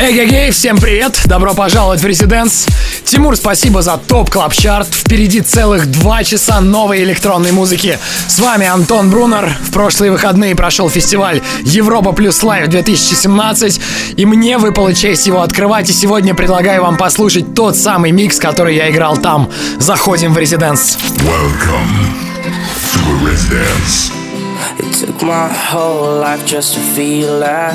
Эй-гей-гей, всем привет! Добро пожаловать в Residence. Тимур, спасибо за Top Club Chart Впереди целых два часа новой электронной музыки. С вами Антон Брунер. В прошлые выходные прошел фестиваль Европа Плюс Live 2017, и мне выпала честь его открывать, и сегодня предлагаю вам послушать тот самый микс, который я играл там. Заходим в Residence. It took my whole life just to feel that.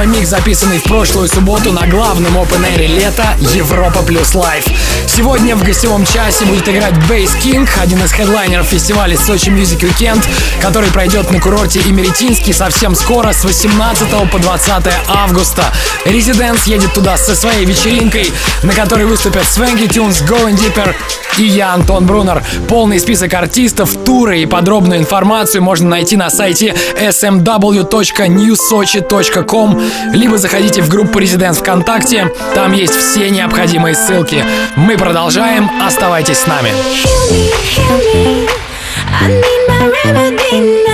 прямо микс, записанный в прошлую субботу на главном Open Air лета Европа Плюс Live. Сегодня в гостевом часе будет играть Bass King один из хедлайнеров фестиваля Сочи Music Weekend, который пройдет на курорте Имеретинский совсем скоро с 18 по 20 августа. Residence едет туда со своей вечеринкой, на которой выступят Swanky Tunes, Going Deeper, и я, Антон Брунер. Полный список артистов, туры и подробную информацию можно найти на сайте smw.newsochi.com либо заходите в группу Residents ВКонтакте, там есть все необходимые ссылки. Мы продолжаем, оставайтесь с нами. Heal me, heal me. I need my.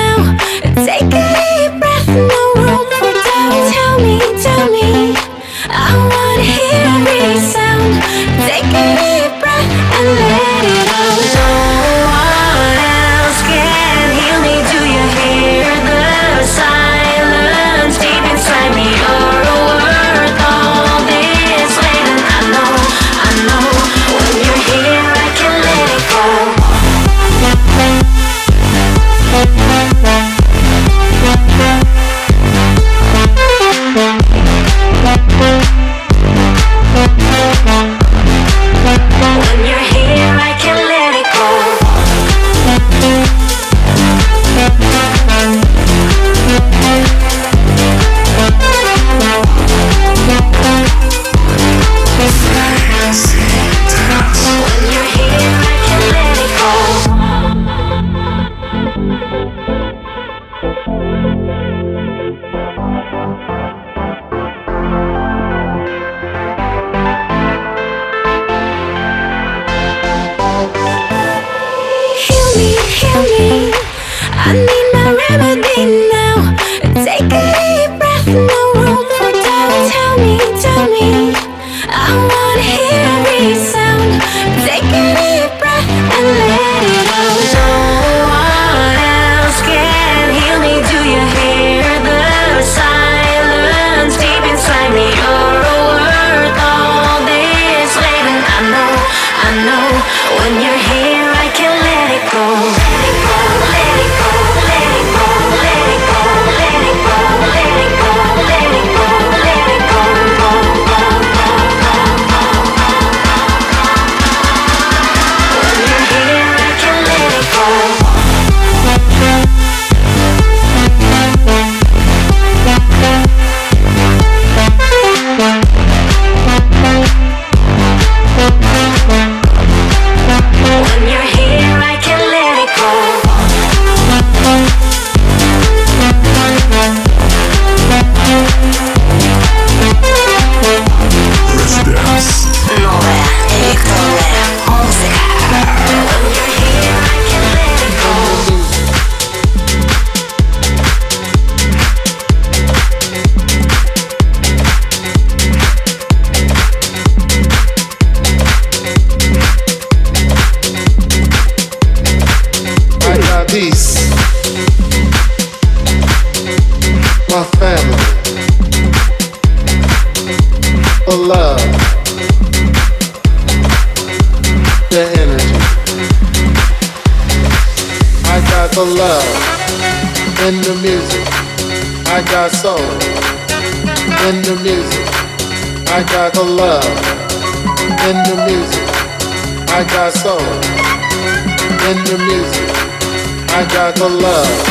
I got the love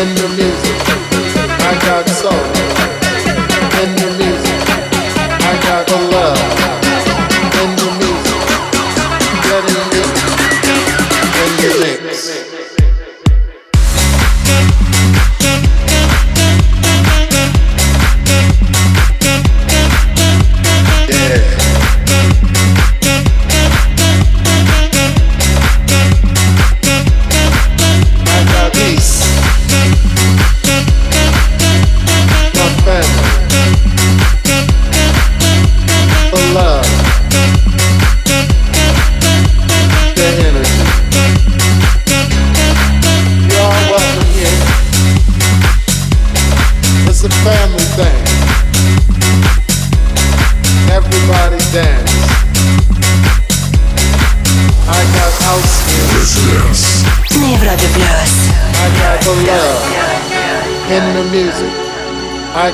and the music. I got soul.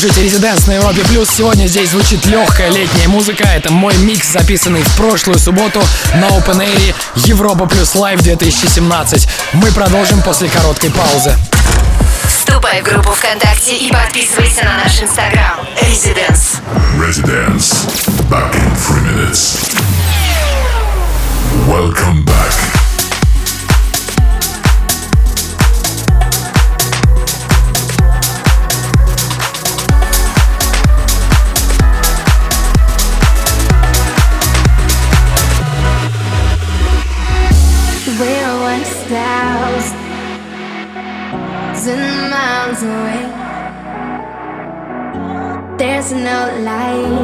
Слушаете Резиденс на Европе Плюс. Сегодня здесь звучит легкая летняя музыка. Это мой микс, записанный в прошлую субботу на Open Air Европа Плюс Live 2017. Мы продолжим после короткой паузы. Вступай в группу ВКонтакте и подписывайся на наш инстаграм. Резиденс. Residence. Back in three minutes. Welcome back. Away. There's no lights.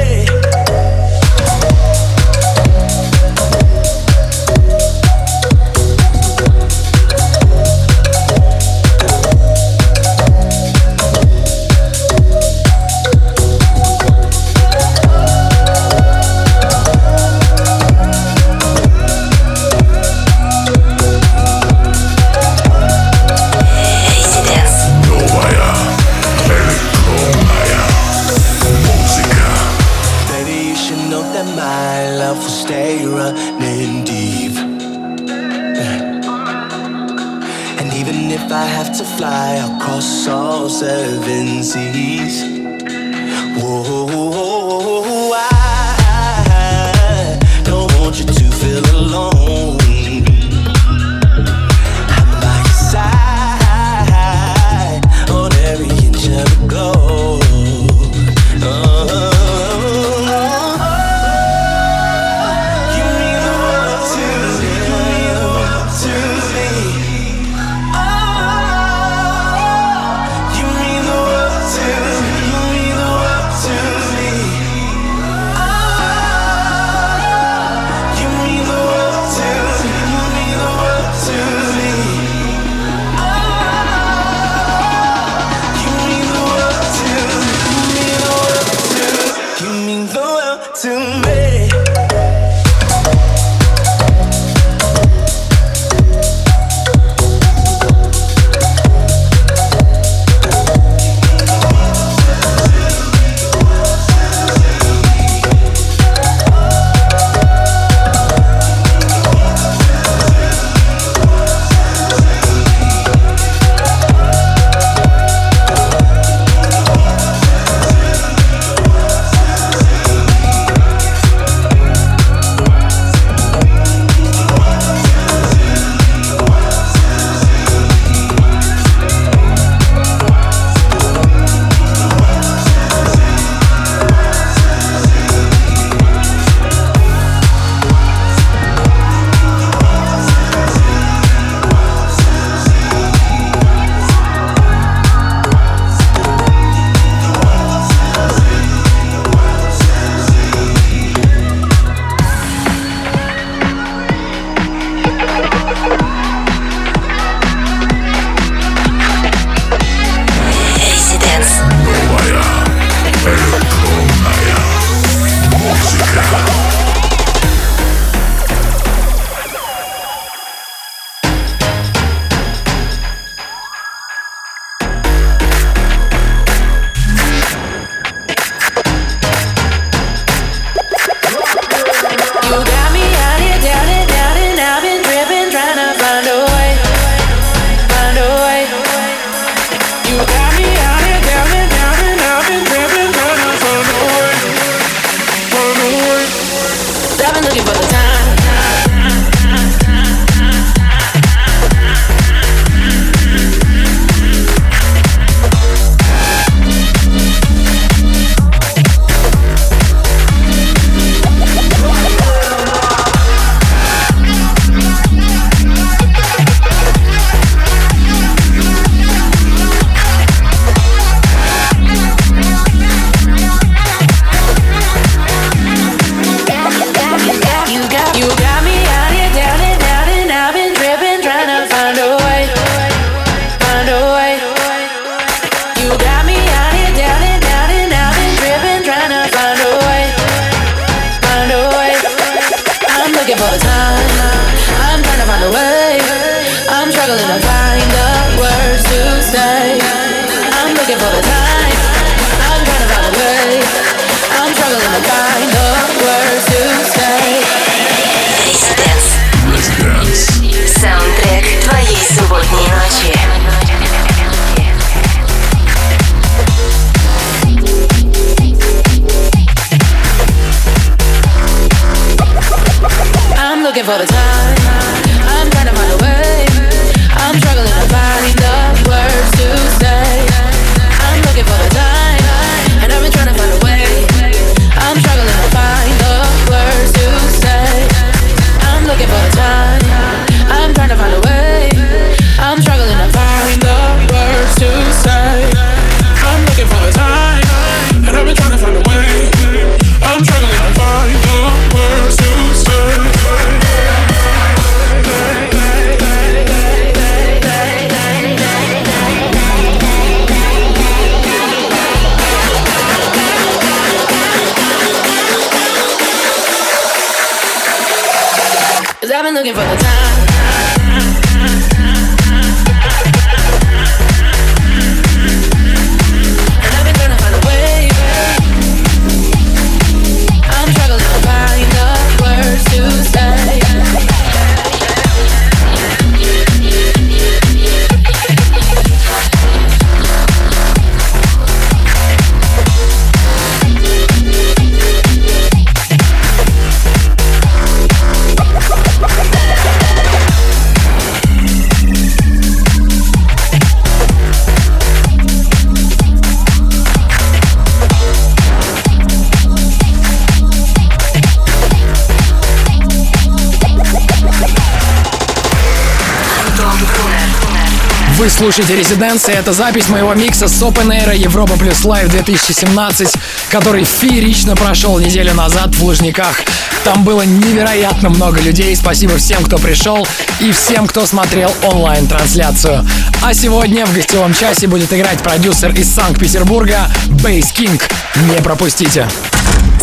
Вы слушаете «Residence». Это запись моего микса с Open Air Европа Плюс Live 2017, который феерично прошел неделю назад в Лужниках. Там было невероятно много людей. Спасибо всем, кто пришел и всем, кто смотрел онлайн-трансляцию. А сегодня в гостевом часе будет играть продюсер из Санкт-Петербурга Bass King. Не пропустите.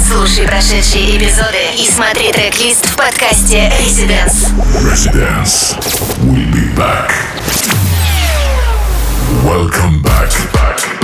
Слушай прошедшие эпизоды и смотри трек-лист в подкасте Residence. Residence. We'll be back. Welcome back. back.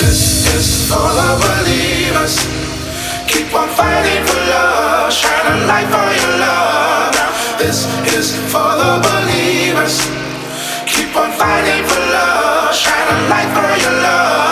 This is for the believers. Keep on fighting for love. Shine a light for your love. Now, this is for the believers. Keep on fighting for love. Shine a light for your love.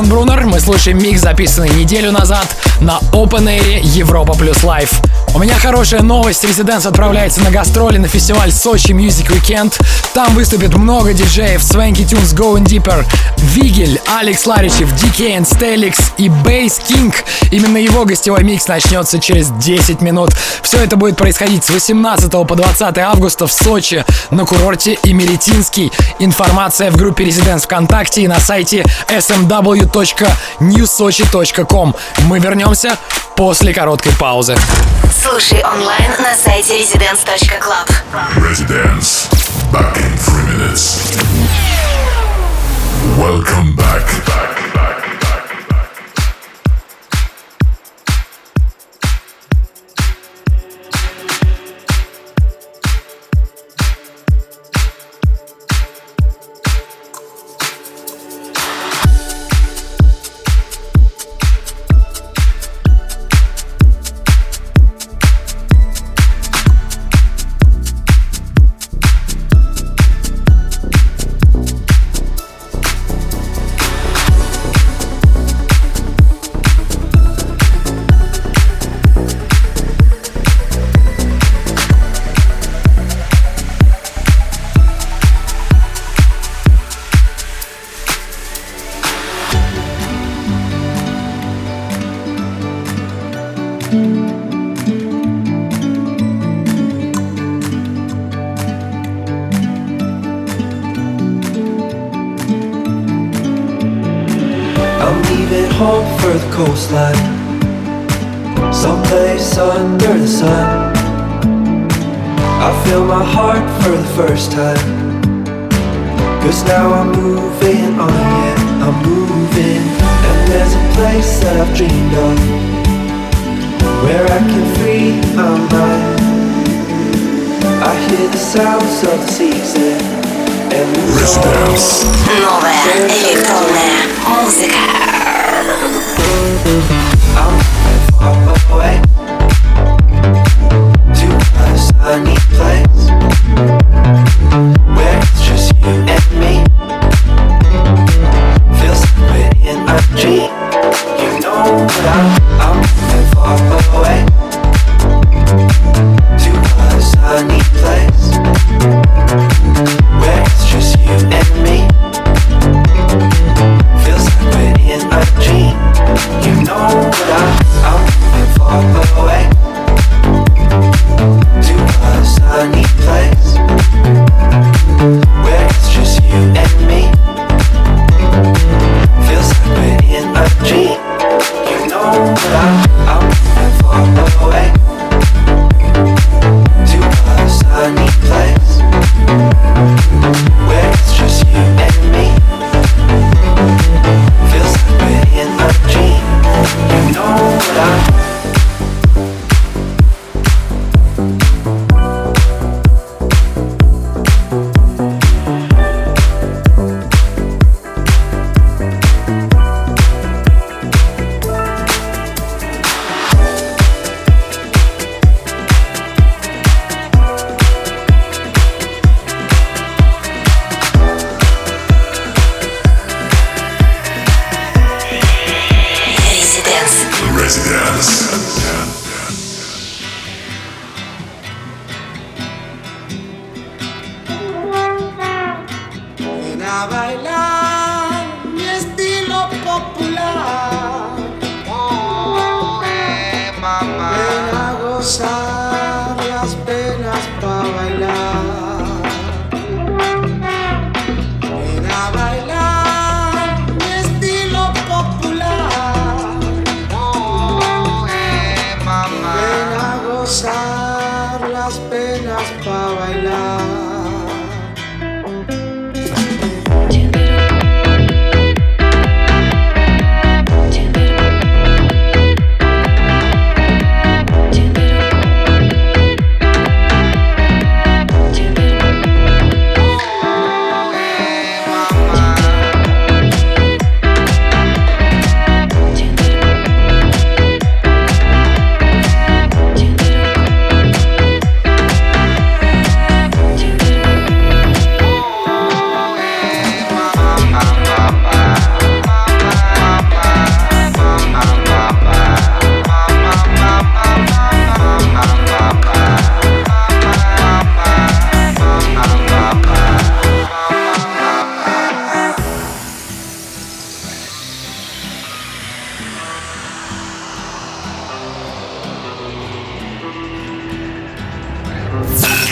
Антон Брунер. Мы слушаем микс, записанный неделю назад на Open Air Европа Плюс Live. У меня хорошая новость. Residence отправляется на гастроли на фестиваль Сочи Music Weekend. Там выступит много диджеев Swanky Tunes, Going Deeper, Вигель, Алекс Ларичев, DK and Stelix и Bass King. Именно его гостевой микс начнется через 10 минут. Все это будет происходить с 18 по 20 августа в Сочи на курорте Имеретинский. Информация в группе Резиденс ВКонтакте и на сайте smw.newsochi.com. Мы вернемся после короткой паузы. Слушай онлайн на сайте residence.club. Residence. Back in three minutes. Welcome back. back. my right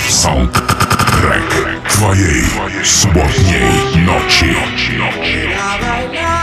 Sound Track Twojej sobotniej noci. noci.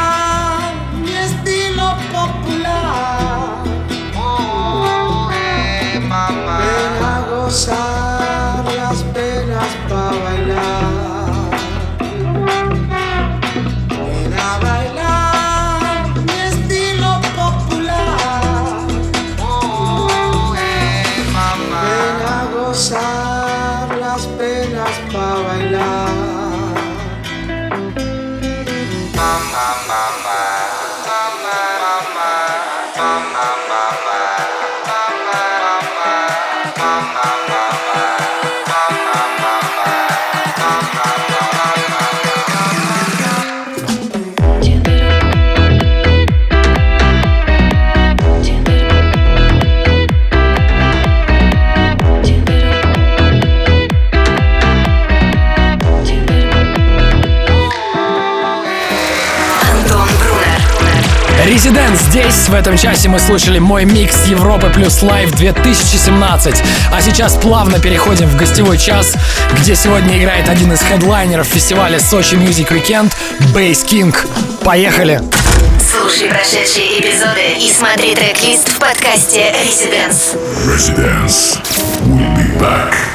Residence здесь. В этом часе мы слушали мой микс Европы плюс live 2017. А сейчас плавно переходим в гостевой час, где сегодня играет один из хедлайнеров фестиваля Сочи Music Weekend Bass King. Поехали! Слушай прошедшие эпизоды и смотри трек-лист в подкасте Residence. Residence. We'll be back.